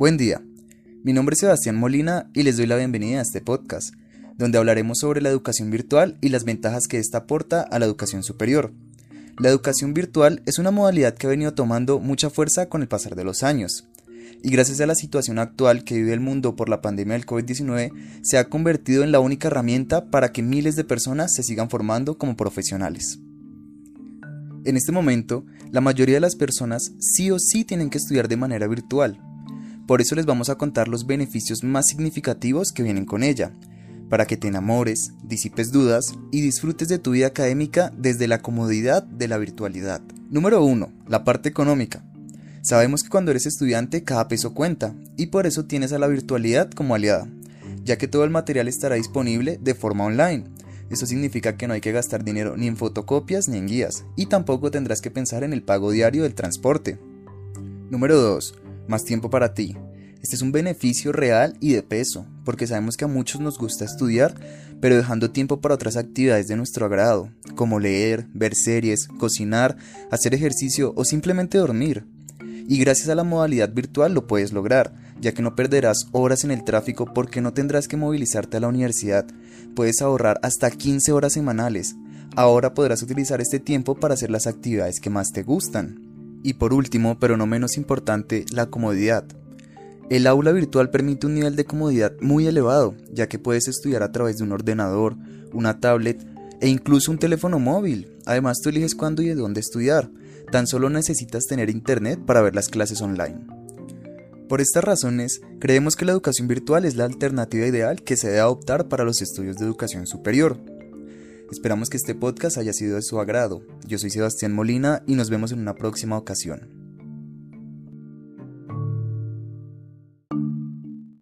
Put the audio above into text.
Buen día, mi nombre es Sebastián Molina y les doy la bienvenida a este podcast, donde hablaremos sobre la educación virtual y las ventajas que ésta aporta a la educación superior. La educación virtual es una modalidad que ha venido tomando mucha fuerza con el pasar de los años, y gracias a la situación actual que vive el mundo por la pandemia del COVID-19, se ha convertido en la única herramienta para que miles de personas se sigan formando como profesionales. En este momento, la mayoría de las personas sí o sí tienen que estudiar de manera virtual, por eso les vamos a contar los beneficios más significativos que vienen con ella, para que te enamores, disipes dudas y disfrutes de tu vida académica desde la comodidad de la virtualidad. Número 1. La parte económica. Sabemos que cuando eres estudiante cada peso cuenta y por eso tienes a la virtualidad como aliada, ya que todo el material estará disponible de forma online. Eso significa que no hay que gastar dinero ni en fotocopias ni en guías y tampoco tendrás que pensar en el pago diario del transporte. Número 2 más tiempo para ti. Este es un beneficio real y de peso, porque sabemos que a muchos nos gusta estudiar, pero dejando tiempo para otras actividades de nuestro agrado, como leer, ver series, cocinar, hacer ejercicio o simplemente dormir. Y gracias a la modalidad virtual lo puedes lograr, ya que no perderás horas en el tráfico porque no tendrás que movilizarte a la universidad. Puedes ahorrar hasta 15 horas semanales. Ahora podrás utilizar este tiempo para hacer las actividades que más te gustan. Y por último, pero no menos importante, la comodidad. El aula virtual permite un nivel de comodidad muy elevado, ya que puedes estudiar a través de un ordenador, una tablet e incluso un teléfono móvil. Además, tú eliges cuándo y de dónde estudiar. Tan solo necesitas tener internet para ver las clases online. Por estas razones, creemos que la educación virtual es la alternativa ideal que se debe adoptar para los estudios de educación superior. Esperamos que este podcast haya sido de su agrado. Yo soy Sebastián Molina y nos vemos en una próxima ocasión.